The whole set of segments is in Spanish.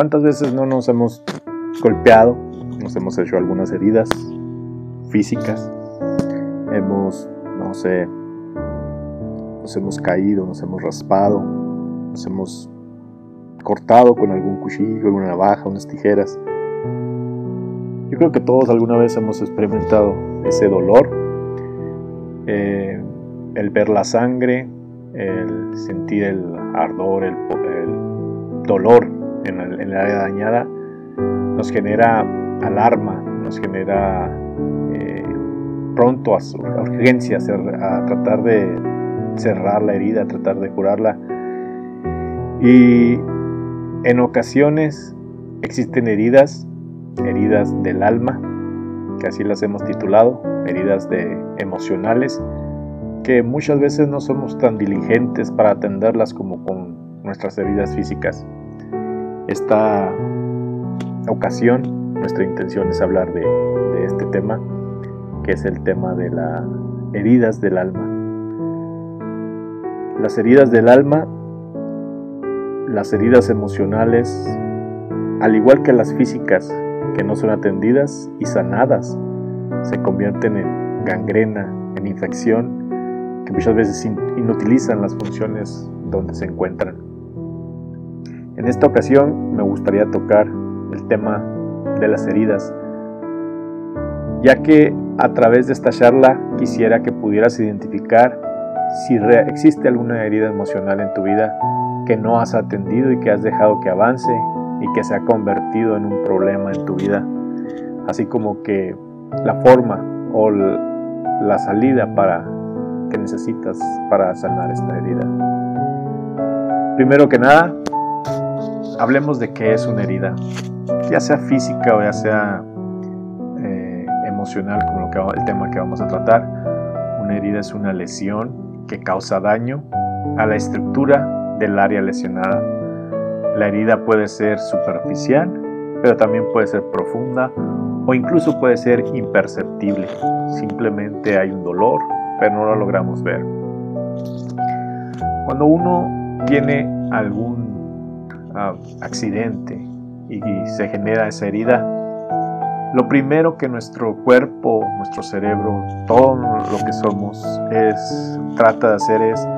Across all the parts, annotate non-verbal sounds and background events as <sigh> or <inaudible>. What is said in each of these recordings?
¿Cuántas veces no nos hemos golpeado? Nos hemos hecho algunas heridas físicas. Hemos, no sé, nos hemos caído, nos hemos raspado, nos hemos cortado con algún cuchillo, una navaja, unas tijeras. Yo creo que todos alguna vez hemos experimentado ese dolor, eh, el ver la sangre, el sentir el ardor, el, dolor en el, área dañada, nos genera alarma, nos genera eh, pronto a, urgencia a tratar de cerrar la herida, a tratar de curarla. Y en ocasiones existen heridas, heridas del alma, que así las hemos titulado, heridas de emocionales, que muchas veces no somos tan diligentes para atenderlas como con nuestras heridas físicas. Esta ocasión, nuestra intención es hablar de, de este tema, que es el tema de las heridas del alma. Las heridas del alma, las heridas emocionales, al igual que las físicas, que no son atendidas y sanadas, se convierten en gangrena, en infección que muchas veces inutilizan las funciones donde se encuentran. En esta ocasión me gustaría tocar el tema de las heridas, ya que a través de esta charla quisiera que pudieras identificar si existe alguna herida emocional en tu vida que no has atendido y que has dejado que avance y que se ha convertido en un problema en tu vida, así como que la forma o la salida para que necesitas para sanar esta herida. Primero que nada, hablemos de qué es una herida, ya sea física o ya sea eh, emocional, como lo que, el tema que vamos a tratar. Una herida es una lesión que causa daño a la estructura del área lesionada. La herida puede ser superficial, pero también puede ser profunda o incluso puede ser imperceptible. Simplemente hay un dolor, pero no lo logramos ver. Cuando uno tiene algún ah, accidente y se genera esa herida, lo primero que nuestro cuerpo, nuestro cerebro, todo lo que somos, es trata de hacer es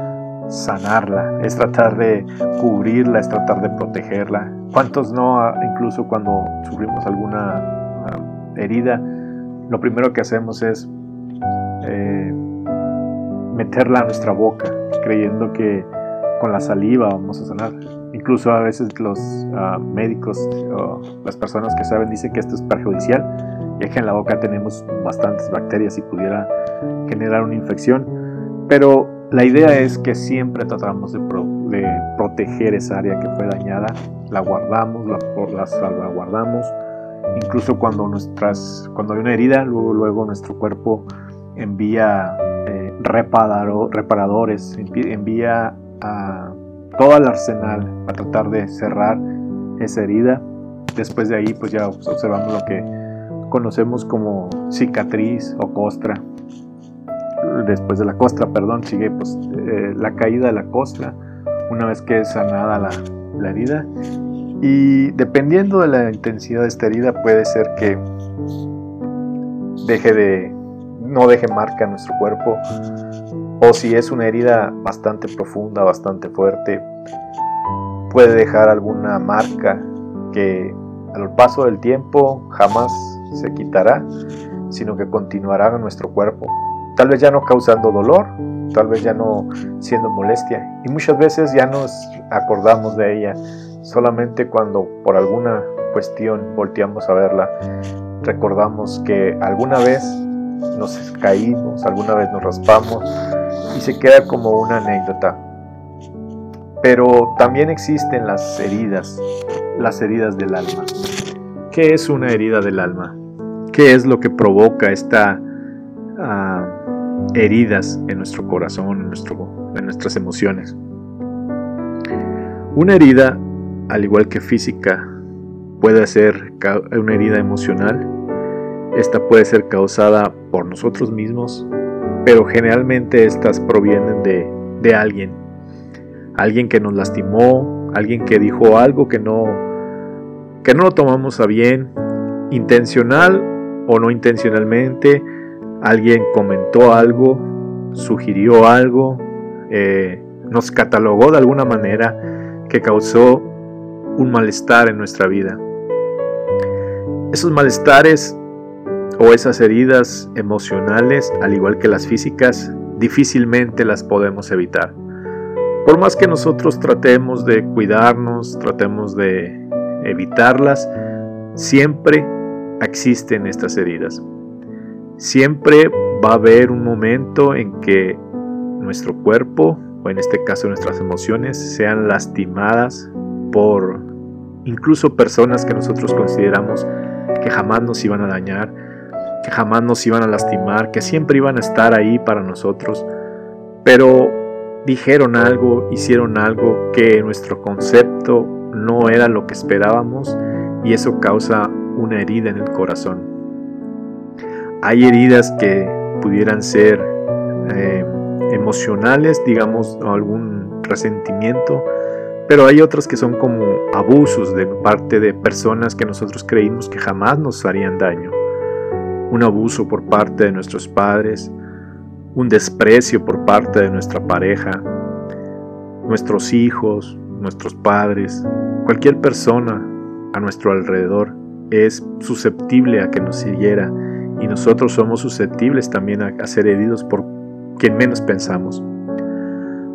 sanarla, es tratar de cubrirla, es tratar de protegerla. ¿Cuántos no, ah, incluso cuando sufrimos alguna ah, herida, lo primero que hacemos es eh, meterla a nuestra boca, creyendo que con la saliva vamos a sanar. Incluso a veces los ah, médicos o las personas que saben dicen que esto es perjudicial, ya que en la boca tenemos bastantes bacterias y pudiera generar una infección. Pero la idea es que siempre tratamos de, proteger esa área que fue dañada, la guardamos, la, la, guardamos. Incluso cuando, nuestras, cuando hay una herida, luego, luego nuestro cuerpo envía reparadores, envía a todo el arsenal a tratar de cerrar esa herida. Después de ahí, pues ya observamos lo que conocemos como cicatriz o costra. Después de la costra, perdón, sigue pues, eh, la caída de la costra una vez que es sanada la, la herida. Y dependiendo de la intensidad de esta herida, puede ser que deje de no deje marca en nuestro cuerpo o si es una herida bastante profunda, bastante fuerte, puede dejar alguna marca que al paso del tiempo jamás se quitará, sino que continuará en nuestro cuerpo. Tal vez ya no causando dolor, tal vez ya no siendo molestia. Y muchas veces ya nos acordamos de ella solamente cuando por alguna cuestión volteamos a verla. Recordamos que alguna vez nos caímos, alguna vez nos raspamos y se queda como una anécdota. Pero también existen las heridas, las heridas del alma. ¿Qué es una herida del alma? ¿Qué es lo que provoca estas ah, heridas en nuestro corazón, en, nuestro, en nuestras emociones? Una herida, al igual que física, puede ser una herida emocional esta puede ser causada por nosotros mismos, pero generalmente estas provienen de, alguien. Alguien que nos lastimó, alguien que dijo algo que no, que no lo tomamos a bien, intencional o no intencionalmente, alguien comentó algo, sugirió algo, eh, nos catalogó de alguna manera que causó un malestar en nuestra vida. Esos malestares o esas heridas emocionales, al igual que las físicas, difícilmente las podemos evitar. Por más que nosotros tratemos de cuidarnos, tratemos de evitarlas, siempre existen estas heridas. Siempre va a haber un momento en que nuestro cuerpo, o en este caso nuestras emociones, sean lastimadas por incluso personas que nosotros consideramos que jamás nos iban a dañar, que jamás nos iban a lastimar, que siempre iban a estar ahí para nosotros, pero dijeron algo, hicieron algo que nuestro concepto no era lo que esperábamos y eso causa una herida en el corazón. Hay heridas que pudieran ser eh, emocionales, digamos, algún resentimiento, pero hay otras que son como abusos de parte de personas que nosotros creímos que jamás nos harían daño. Un abuso por parte de nuestros padres, un desprecio por parte de nuestra pareja, nuestros hijos, nuestros padres, cualquier persona a nuestro alrededor es susceptible a que nos hiriera y nosotros somos susceptibles también a, ser heridos por quien menos pensamos.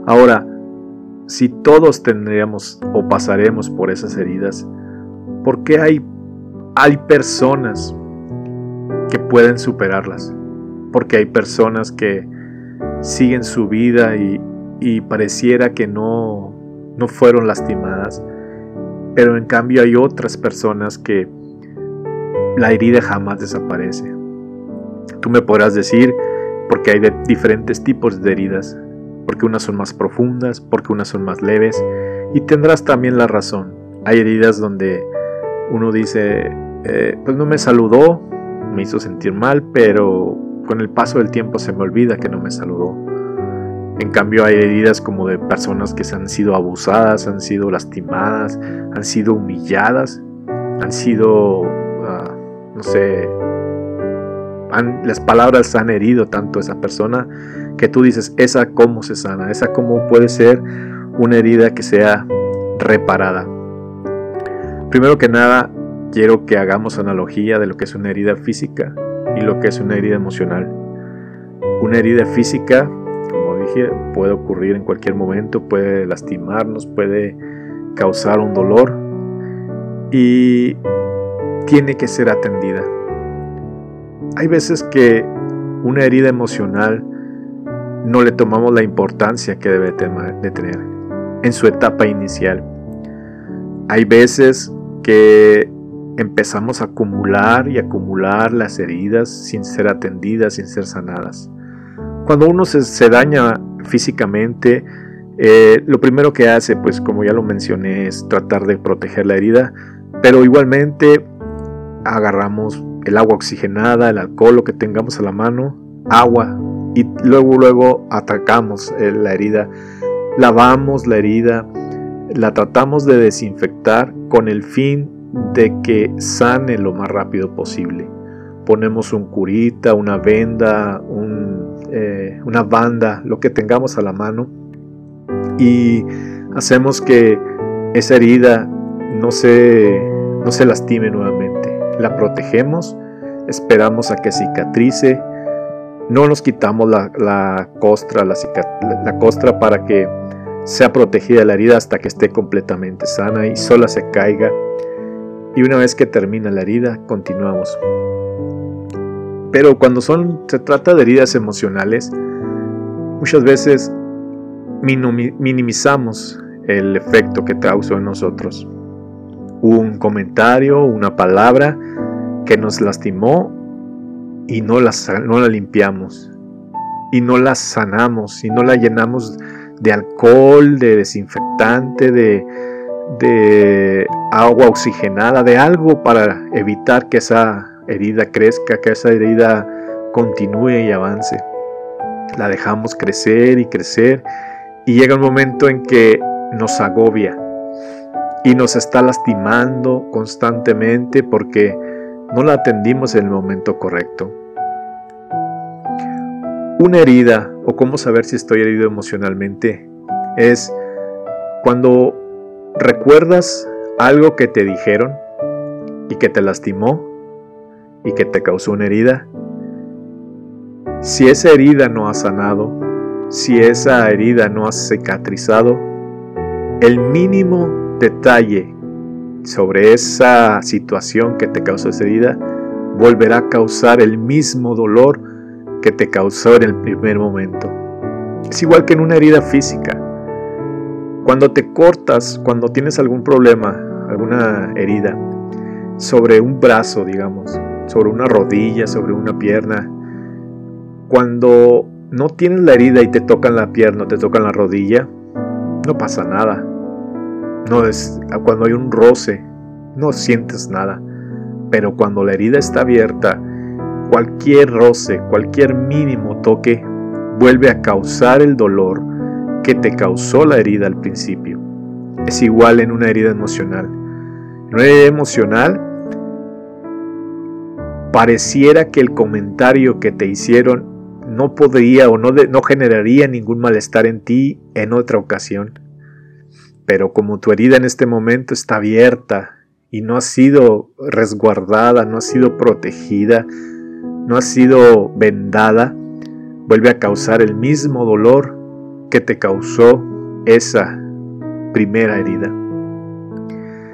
Ahora, si todos tendríamos o pasaremos por esas heridas, ¿por qué hay, hay personas que pueden superarlas? Porque hay personas que siguen su vida y, y pareciera que no, no fueron lastimadas, pero en cambio hay otras personas que la herida jamás desaparece. Tú me podrás decir, porque hay de diferentes tipos de heridas, porque unas son más profundas, porque unas son más leves, y tendrás también la razón. Hay heridas donde uno dice, eh, pues no me saludó, me hizo sentir mal, pero con el paso del tiempo se me olvida que no me saludó. En cambio hay heridas como de personas que se han sido abusadas, han sido lastimadas, han sido humilladas, han sido no sé, las palabras han herido tanto a esa persona que tú dices, esa cómo se sana, esa cómo puede ser una herida que sea reparada. Primero que nada, quiero que hagamos analogía de lo que es una herida física y lo que es una herida emocional. Una herida física, como dije, puede ocurrir en cualquier momento, puede lastimarnos, puede causar un dolor y tiene que ser atendida. Hay veces que una herida emocional no le tomamos la importancia que debe de tener en su etapa inicial. Hay veces que empezamos a acumular y acumular las heridas sin ser atendidas, sin ser sanadas. Cuando uno se, daña físicamente, eh, lo primero que hace, pues como ya lo mencioné, es tratar de proteger la herida, pero igualmente agarramos el agua oxigenada, el alcohol, lo que tengamos a la mano, agua, y luego, luego atacamos eh, la herida, lavamos la herida, la tratamos de desinfectar con el fin de que sane lo más rápido posible. Ponemos un curita, una venda, eh, una banda, lo que tengamos a la mano y hacemos que esa herida no se, no se lastime nuevamente la protegemos, esperamos a que cicatrice, no nos quitamos la, costra, la, la costra para que sea protegida la herida hasta que esté completamente sana y sola se caiga. Y una vez que termina la herida, continuamos. Pero cuando son, se trata de heridas emocionales, muchas veces minimizamos el efecto que causó en nosotros un comentario, una palabra que nos lastimó y no la, no la limpiamos y no la sanamos y no la llenamos de alcohol, de desinfectante, de, de agua oxigenada, de algo para evitar que esa herida crezca, que esa herida continúe y avance. La dejamos crecer y crecer y llega un momento en que nos agobia y nos está lastimando constantemente porque no la atendimos en el momento correcto. Una herida, o cómo saber si estoy herido emocionalmente, es cuando recuerdas algo que te dijeron y que te lastimó y que te causó una herida. Si esa herida no ha sanado, si esa herida no ha cicatrizado, el mínimo detalle sobre esa situación que te causó esa herida volverá a causar el mismo dolor que te causó en el primer momento. Es igual que en una herida física. Cuando te cortas, cuando tienes algún problema, alguna herida, sobre un brazo, digamos, sobre una rodilla, sobre una pierna, cuando no tienes la herida y te tocan la pierna, te tocan la rodilla, no pasa nada. No es cuando hay un roce, no sientes nada. Pero cuando la herida está abierta, cualquier roce, cualquier mínimo toque vuelve a causar el dolor que te causó la herida al principio. Es igual en una herida emocional. En una herida emocional pareciera que el comentario que te hicieron no podría o no, no generaría ningún malestar en ti en otra ocasión. Pero como tu herida en este momento está abierta y no ha sido resguardada, no ha sido protegida, no ha sido vendada, vuelve a causar el mismo dolor que te causó esa primera herida.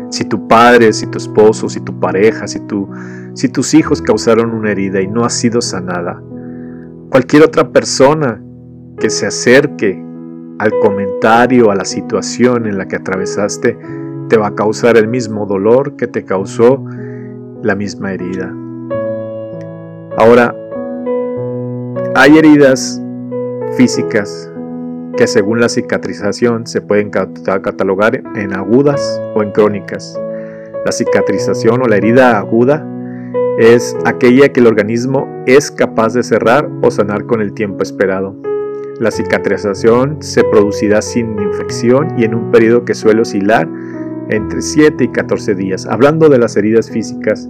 Si tu padre, si tu esposo, si tu pareja, si, tu, si tus hijos causaron una herida y no ha sido sanada, cualquier otra persona que se acerque al comentario, a la situación en la que atravesaste, te va a causar el mismo dolor que te causó la misma herida. Ahora, hay heridas físicas que según la cicatrización se pueden catalogar en agudas o en crónicas. La cicatrización o la herida aguda es aquella que el organismo es capaz de cerrar o sanar con el tiempo esperado. La cicatrización se producirá sin infección y en un periodo que suele oscilar entre 7 y 14 días. Hablando de las heridas físicas,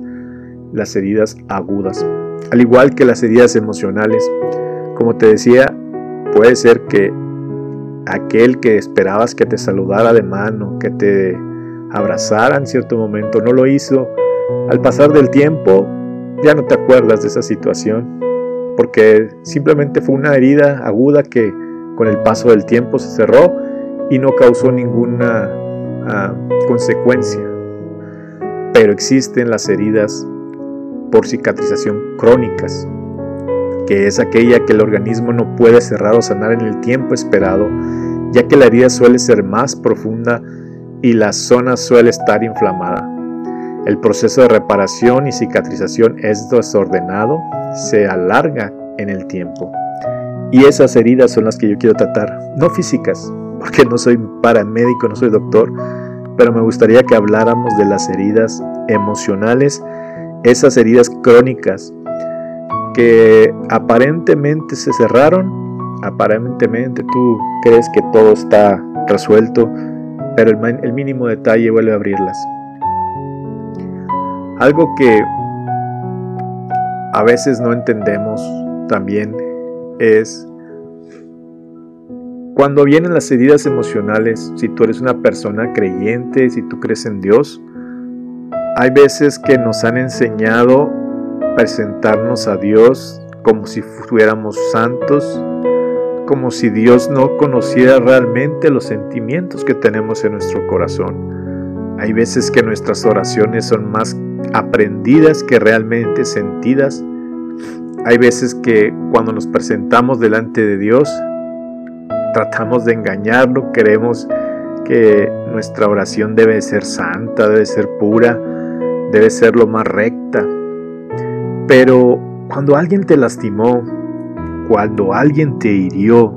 las heridas agudas, al igual que las heridas emocionales, como te decía, puede ser que aquel que esperabas que te saludara de mano, que te abrazara en cierto momento, no lo hizo. Al pasar del tiempo, ya no te acuerdas de esa situación porque simplemente fue una herida aguda que con el paso del tiempo se cerró y no causó ninguna ah, consecuencia. Pero existen las heridas por cicatrización crónicas, que es aquella que el organismo no puede cerrar o sanar en el tiempo esperado, ya que la herida suele ser más profunda y la zona suele estar inflamada. El proceso de reparación y cicatrización es desordenado se alarga en el tiempo. Y esas heridas son las que yo quiero tratar, no físicas, <laughs> porque no soy paramédico, no soy doctor, pero me gustaría que habláramos de las heridas emocionales, esas heridas crónicas que aparentemente se cerraron, aparentemente tú crees que todo está resuelto, pero el, el mínimo detalle vuelve a abrirlas. Algo que a veces no entendemos también es cuando vienen las heridas emocionales, si tú eres una persona creyente, si tú crees en Dios, hay veces que nos han enseñado presentarnos a Dios como si fuéramos santos, como si Dios no conociera realmente los sentimientos que tenemos en nuestro corazón. Hay veces que nuestras oraciones son más aprendidas que realmente sentidas. Hay veces que cuando nos presentamos delante de Dios, tratamos de engañarlo, queremos que nuestra oración debe ser santa, debe ser pura, debe ser lo más recta. Pero cuando alguien te lastimó, cuando alguien te hirió,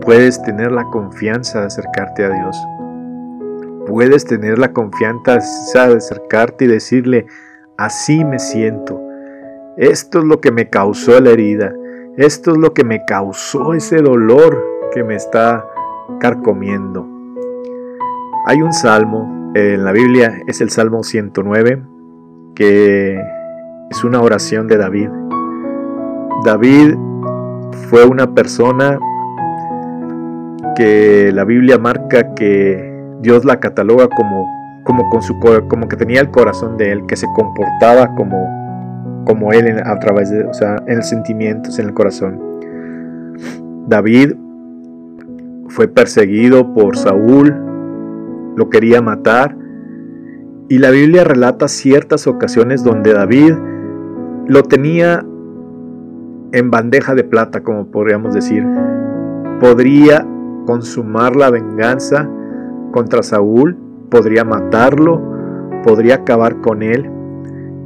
puedes tener la confianza de acercarte a Dios puedes tener la confianza de acercarte y decirle, así me siento. Esto es lo que me causó la herida. Esto es lo que me causó ese dolor que me está carcomiendo. Hay un salmo en la Biblia, es el Salmo 109, que es una oración de David. David fue una persona que la Biblia marca que Dios la cataloga como, como, con su, como que tenía el corazón de él, que se comportaba como, como él a través de, o sea, en los sentimientos, en el corazón. David fue perseguido por Saúl, lo quería matar, y la Biblia relata ciertas ocasiones donde David lo tenía en bandeja de plata, como podríamos decir. Podría consumar la venganza contra Saúl, podría matarlo, podría acabar con él.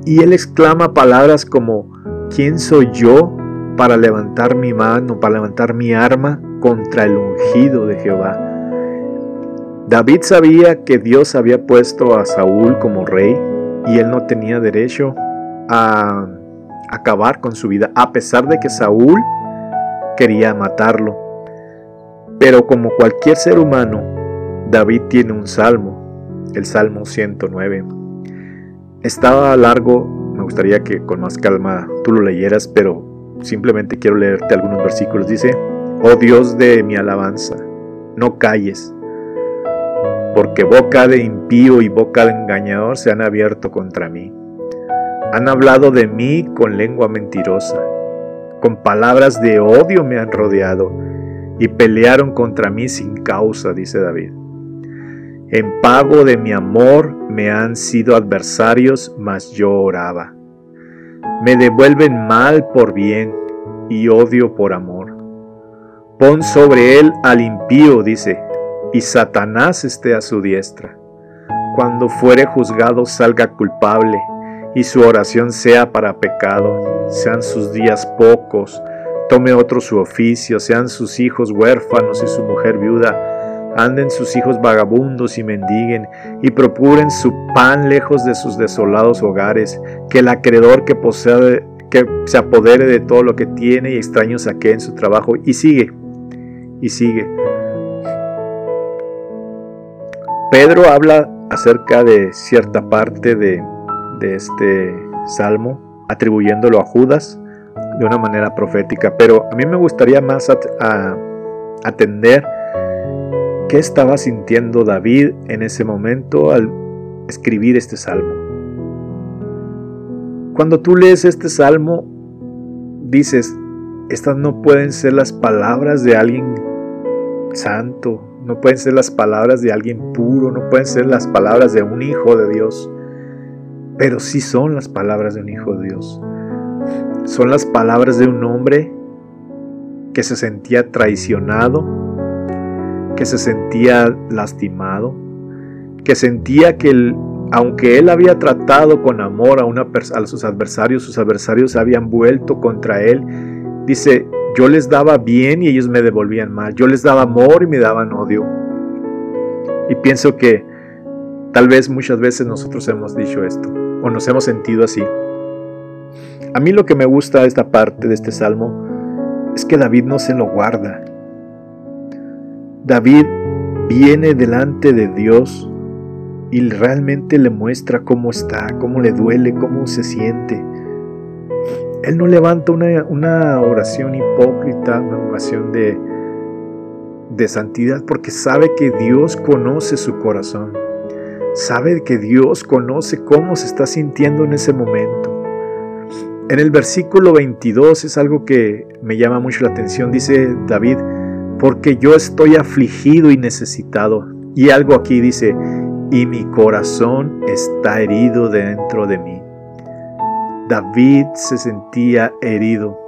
Y él exclama palabras como, ¿quién soy yo para levantar mi mano, para levantar mi arma contra el ungido de Jehová? David sabía que Dios había puesto a Saúl como rey y él no tenía derecho a acabar con su vida, a pesar de que Saúl quería matarlo. Pero como cualquier ser humano, David tiene un salmo, el Salmo 109. Estaba largo, me gustaría que con más calma tú lo leyeras, pero simplemente quiero leerte algunos versículos. Dice, oh Dios de mi alabanza, no calles, porque boca de impío y boca de engañador se han abierto contra mí. Han hablado de mí con lengua mentirosa, con palabras de odio me han rodeado y pelearon contra mí sin causa, dice David. En pago de mi amor me han sido adversarios, mas yo oraba. Me devuelven mal por bien y odio por amor. Pon sobre él al impío, dice, y Satanás esté a su diestra. Cuando fuere juzgado salga culpable y su oración sea para pecado, sean sus días pocos, tome otro su oficio, sean sus hijos huérfanos y su mujer viuda, anden sus hijos vagabundos y mendiguen, y procuren su pan lejos de sus desolados hogares, que el acreedor que posee, que se apodere de todo lo que tiene y extraño saque en su trabajo, y sigue, y sigue. Pedro habla acerca de cierta parte de de este salmo, atribuyéndolo a Judas de una manera profética, pero a mí me gustaría más atender qué estaba sintiendo David en ese momento al escribir este salmo. Cuando tú lees este salmo, dices, estas no pueden ser las palabras de alguien santo, no pueden ser las palabras de alguien puro, no pueden ser las palabras de un hijo de Dios pero sí son las palabras de un hijo de Dios. Son las palabras de un hombre que se sentía traicionado, que se sentía lastimado, que sentía que aunque él había tratado con amor a, una, a sus adversarios, sus adversarios habían vuelto contra él. Dice, yo les daba bien y ellos me devolvían mal. Yo les daba amor y me daban odio. Y pienso que tal vez muchas veces nosotros hemos dicho esto o nos hemos sentido así. A mí lo que me gusta de esta parte de este salmo es que David no se lo guarda. David viene delante de Dios y realmente le muestra cómo está, cómo le duele, cómo se siente. Él no levanta una, oración hipócrita, una oración de, de santidad, porque sabe que Dios conoce su corazón. Sabe que Dios conoce cómo se está sintiendo en ese momento. En el versículo 22 es algo que me llama mucho la atención. Dice David, porque yo estoy afligido y necesitado. Y algo aquí dice, y mi corazón está herido dentro de mí. David se sentía herido.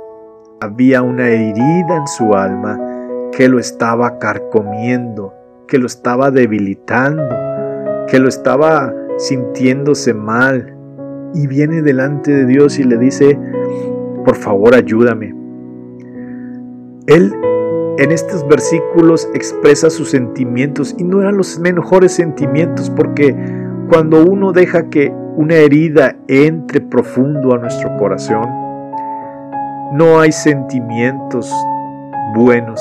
Había una herida en su alma que lo estaba carcomiendo, que lo estaba debilitando que lo estaba sintiéndose mal y viene delante de Dios y le dice, por favor ayúdame. Él en estos versículos expresa sus sentimientos y no eran los mejores sentimientos porque cuando uno deja que una herida entre profundo a nuestro corazón, no hay sentimientos buenos,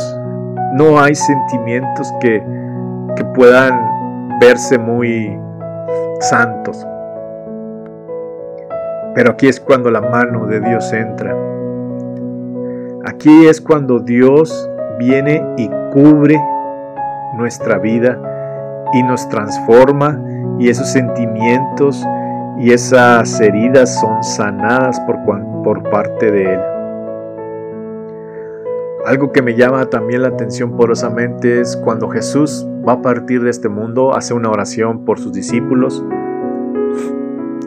no hay sentimientos que, que puedan verse muy santos. Pero aquí es cuando la mano de Dios entra. Aquí es cuando Dios viene y cubre nuestra vida y nos transforma y esos sentimientos y esas heridas son sanadas por, por parte de Él. Algo que me llama también la atención porosamente es cuando Jesús va a partir de este mundo, hace una oración por sus discípulos.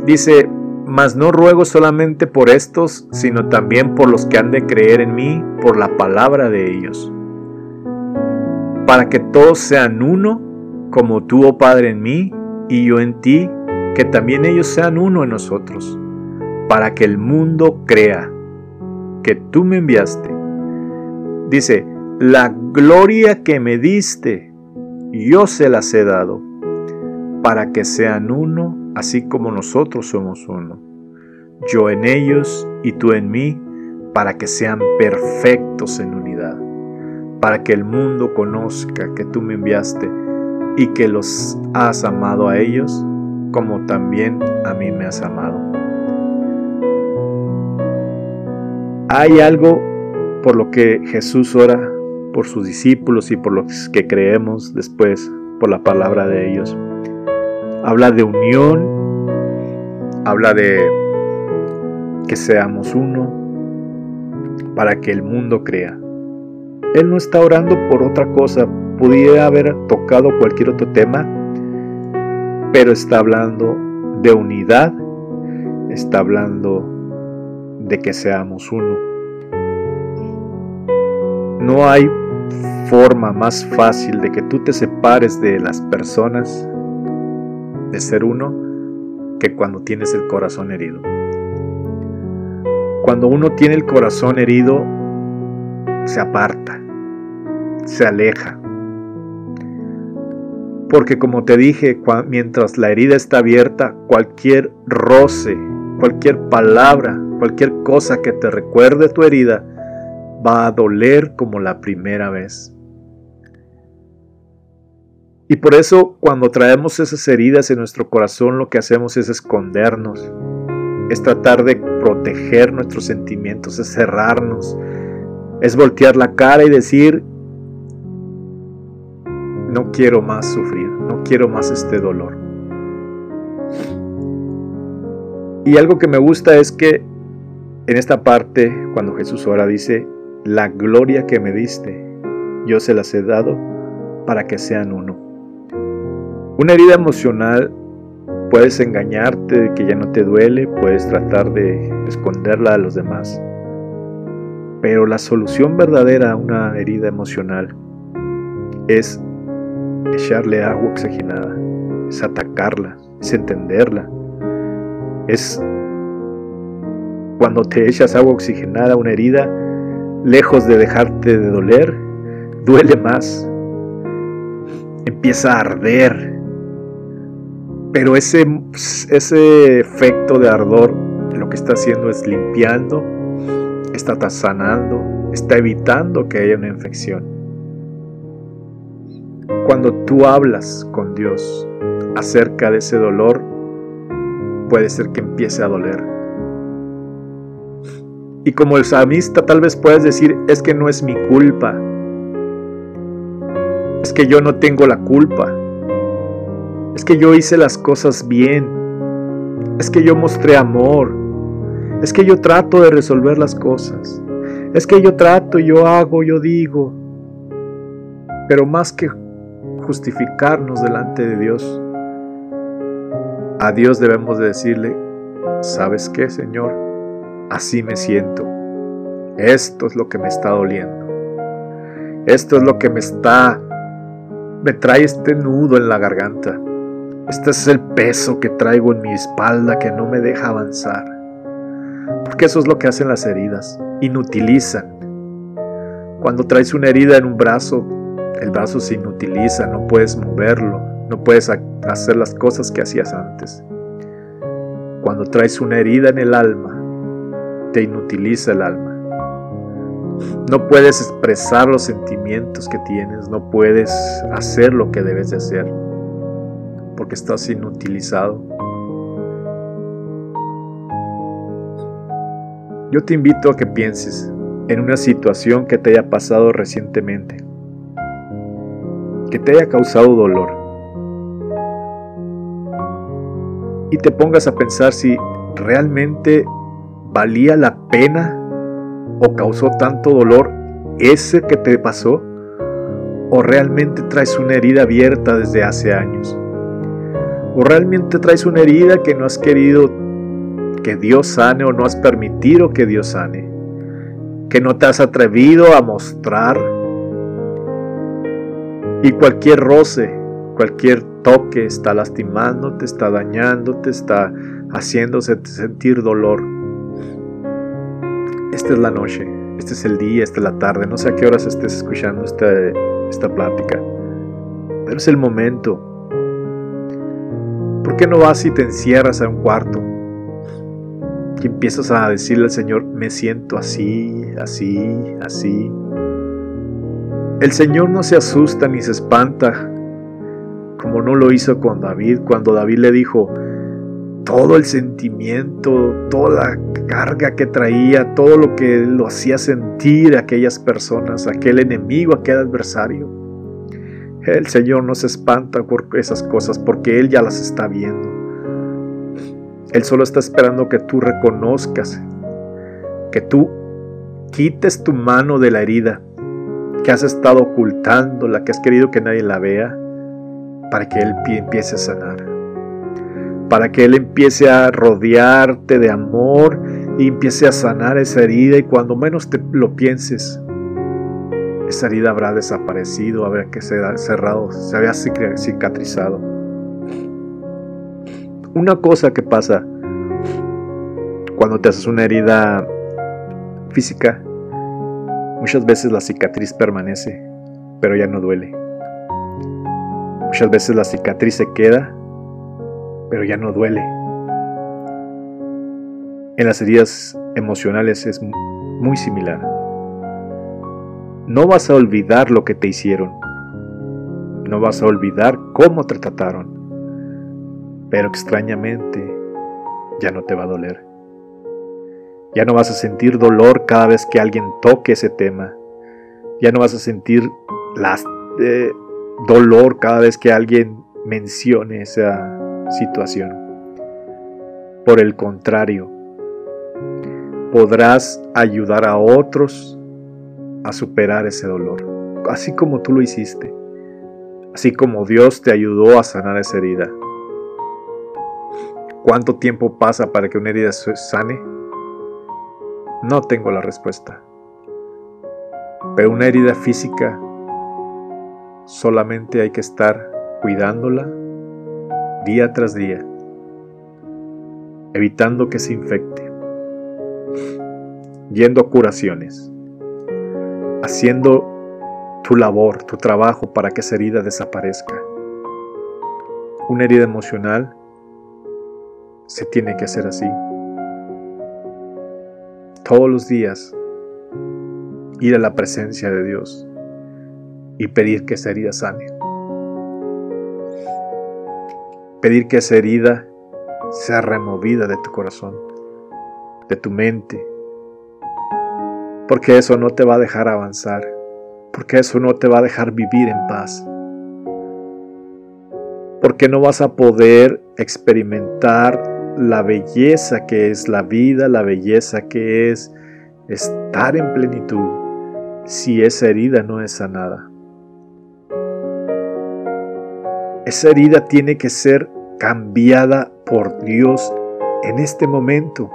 Dice, mas no ruego solamente por estos, sino también por los que han de creer en mí por la palabra de ellos, para que todos sean uno, como tú, oh Padre, en mí y yo en ti, que también ellos sean uno en nosotros, para que el mundo crea que tú me enviaste. Dice, la gloria que me diste, yo se las he dado, para que sean uno, así como nosotros somos uno. Yo en ellos y tú en mí, para que sean perfectos en unidad, para que el mundo conozca que tú me enviaste y que los has amado a ellos como también a mí me has amado. Hay algo por lo que Jesús ora por sus discípulos y por los que creemos después por la palabra de ellos. Habla de unión, habla de que seamos uno para que el mundo crea. Él no está orando por otra cosa, pudiera haber tocado cualquier otro tema, pero está hablando de unidad, está hablando de que seamos uno. No hay forma más fácil de que tú te separes de las personas, de ser uno, que cuando tienes el corazón herido. Cuando uno tiene el corazón herido, se aparta, se aleja. Porque como te dije, mientras la herida está abierta, cualquier roce, cualquier palabra, cualquier cosa que te recuerde tu herida, va a doler como la primera vez. Y por eso cuando traemos esas heridas en nuestro corazón lo que hacemos es escondernos, es tratar de proteger nuestros sentimientos, es cerrarnos, es voltear la cara y decir, no quiero más sufrir, no quiero más este dolor. Y algo que me gusta es que en esta parte, cuando Jesús ora, dice, la gloria que me diste, yo se las he dado para que sean uno. Una herida emocional puedes engañarte de que ya no te duele, puedes tratar de esconderla a los demás. Pero la solución verdadera a una herida emocional es echarle agua oxigenada, es atacarla, es entenderla. Es cuando te echas agua oxigenada a una herida, lejos de dejarte de doler, duele más. Empieza a arder. Pero ese, ese efecto de ardor lo que está haciendo es limpiando, está sanando, está evitando que haya una infección. Cuando tú hablas con Dios acerca de ese dolor, puede ser que empiece a doler y como el salmista tal vez puedes decir, es que no es mi culpa. Es que yo no tengo la culpa. Es que yo hice las cosas bien. Es que yo mostré amor. Es que yo trato de resolver las cosas. Es que yo trato, yo hago, yo digo. Pero más que justificarnos delante de Dios, a Dios debemos de decirle, ¿sabes qué, Señor? Así me siento. Esto es lo que me está doliendo. Esto es lo que me está, me trae este nudo en la garganta. Este es el peso que traigo en mi espalda que no me deja avanzar. Porque eso es lo que hacen las heridas. Inutilizan. Cuando traes una herida en un brazo, el brazo se inutiliza, no puedes moverlo, no puedes hacer las cosas que hacías antes. Cuando traes una herida en el alma, te inutiliza el alma. No puedes expresar los sentimientos que tienes, no puedes hacer lo que debes de hacer. porque estás inutilizado. Yo te invito a que pienses en una situación que te haya pasado recientemente, que te haya causado dolor, y te pongas a pensar si realmente valía la pena o causó tanto dolor ese que te pasó o realmente traes una herida abierta desde hace años o realmente traes una herida que no has querido que Dios sane o no has permitido que Dios sane que no te has atrevido a mostrar y cualquier roce cualquier toque está lastimándote, está dañándote, está haciéndose sentir dolor. Esta es la noche, este es el día, esta es la tarde, no sé a qué horas estés escuchando esta, esta plática, pero es el momento. ¿Por qué no vas y te encierras a un cuarto? Y empiezas a decirle al Señor, me siento así, así, así. El Señor no se asusta ni se espanta como no lo hizo con David, cuando David le dijo todo el sentimiento, toda la carga que traía, todo lo que lo hacía sentir a aquellas personas, aquel enemigo, aquel adversario. El Señor no se espanta por esas cosas porque Él ya las está viendo. Él solo está esperando que tú reconozcas, que tú quites tu mano de la herida, que has estado ocultando, la que has querido que nadie la vea, para que Él empiece a sanar, para que Él empiece a rodearte de amor y empiece a sanar esa herida y cuando menos te lo pienses, esa herida habrá desaparecido, habrá que ser cerrado, se había cicatrizado. Una cosa que pasa cuando te haces una herida física, muchas veces la cicatriz permanece, pero ya no duele. Muchas veces la cicatriz se queda, pero ya no duele. En las heridas emocionales es muy similar. No vas a olvidar lo que te hicieron. No vas a olvidar cómo te trataron. Pero extrañamente ya no te va a doler. Ya no vas a sentir dolor cada vez que alguien toque ese tema. Ya no vas a sentir las, eh, dolor cada vez que alguien mencione esa situación. Por el contrario, podrás ayudar a otros a superar ese dolor, así como tú lo hiciste, así como Dios te ayudó a sanar esa herida. ¿Cuánto tiempo pasa para que una herida se sane? No tengo la respuesta. Pero una herida física Solamente hay que estar cuidándola día tras día, evitando que se infecte, yendo a curaciones, haciendo tu labor, tu trabajo para que esa herida desaparezca. Una herida emocional se tiene que hacer así. Todos los días ir a la presencia de Dios y pedir que esa herida sane. Pedir que esa herida sea removida de tu corazón, de tu mente, porque eso no te va a dejar avanzar, porque eso no te va a dejar vivir en paz, porque no vas a poder experimentar la belleza que es la vida, la belleza que es estar en plenitud si esa herida no es sanada. Esa herida tiene que ser cambiada por Dios en este momento.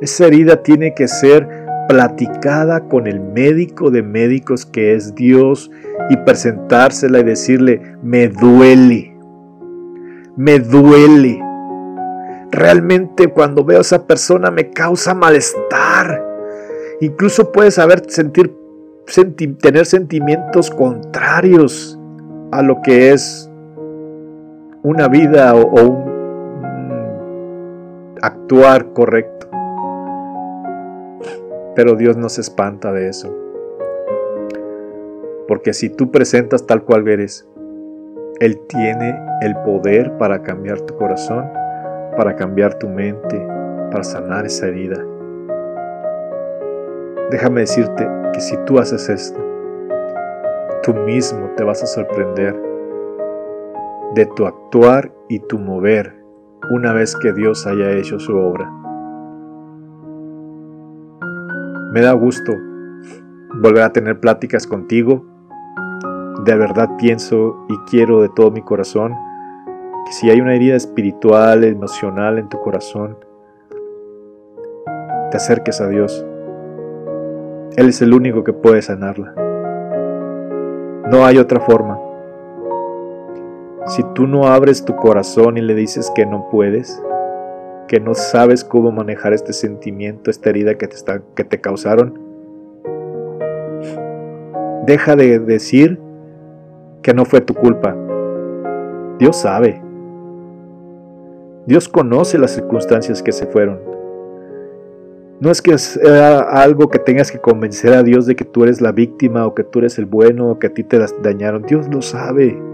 Esa herida tiene que ser platicada con el médico de médicos que es Dios y presentársela y decirle, me duele, me duele. Realmente cuando veo a esa persona me causa malestar. Incluso puedes saber sentir, tener sentimientos contrarios a lo que es una vida o, un actuar correcto. Pero Dios no se espanta de eso. Porque si tú presentas tal cual eres, Él tiene el poder para cambiar tu corazón, para cambiar tu mente, para sanar esa herida. Déjame decirte que si tú haces esto, tú mismo te vas a sorprender de tu actuar y tu mover una vez que Dios haya hecho su obra. Me da gusto volver a tener pláticas contigo. De verdad pienso y quiero de todo mi corazón que si hay una herida espiritual, emocional en tu corazón, te acerques a Dios. Él es el único que puede sanarla. No hay otra forma. Si tú no abres tu corazón y le dices que no puedes, que no sabes cómo manejar este sentimiento, esta herida que te, que te causaron, deja de decir que no fue tu culpa. Dios sabe. Dios conoce las circunstancias que se fueron. No es que sea algo que tengas que convencer a Dios de que tú eres la víctima o que tú eres el bueno o que a ti te dañaron. Dios lo sabe.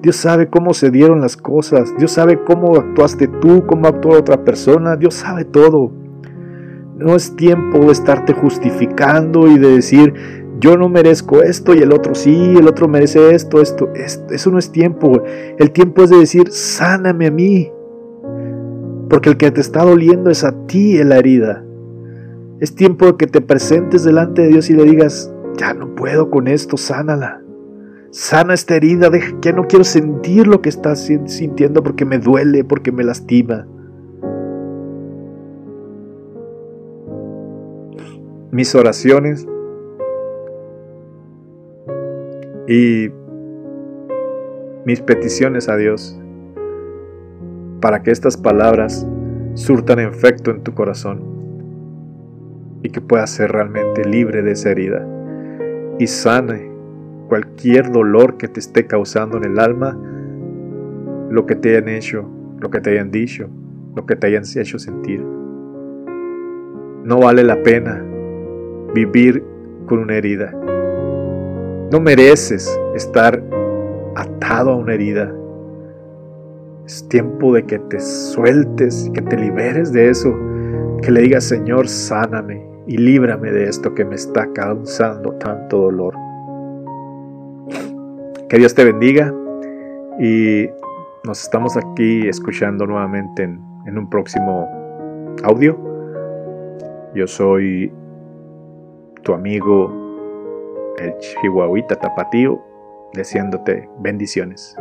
Dios sabe cómo se dieron las cosas. Dios sabe cómo actuaste tú, cómo actuó otra persona. Dios sabe todo. No es tiempo de estarte justificando y de decir, yo no merezco esto y el otro sí, el otro merece esto, esto. Eso no es tiempo. El tiempo es de decir, sáname a mí. Porque el que te está doliendo es a ti la herida. Es tiempo de que te presentes delante de Dios y le digas, ya no puedo con esto, sánala. Sana esta herida, ya no quiero sentir lo que estás sintiendo porque me duele, porque me lastima. Mis oraciones y mis peticiones a Dios para que estas palabras surtan efecto en tu corazón y que puedas ser realmente libre de esa herida y sane cualquier dolor que te esté causando en el alma, lo que te hayan hecho, lo que te hayan dicho, lo que te hayan hecho sentir. No vale la pena vivir con una herida. No mereces estar atado a una herida. Es tiempo de que te sueltes que te liberes de eso. Que le digas, Señor, sáname y líbrame de esto que me está causando tanto dolor. Que Dios te bendiga y nos estamos aquí escuchando nuevamente en, un próximo audio. Yo soy tu amigo el Chihuahuita Tapatío, deseándote bendiciones.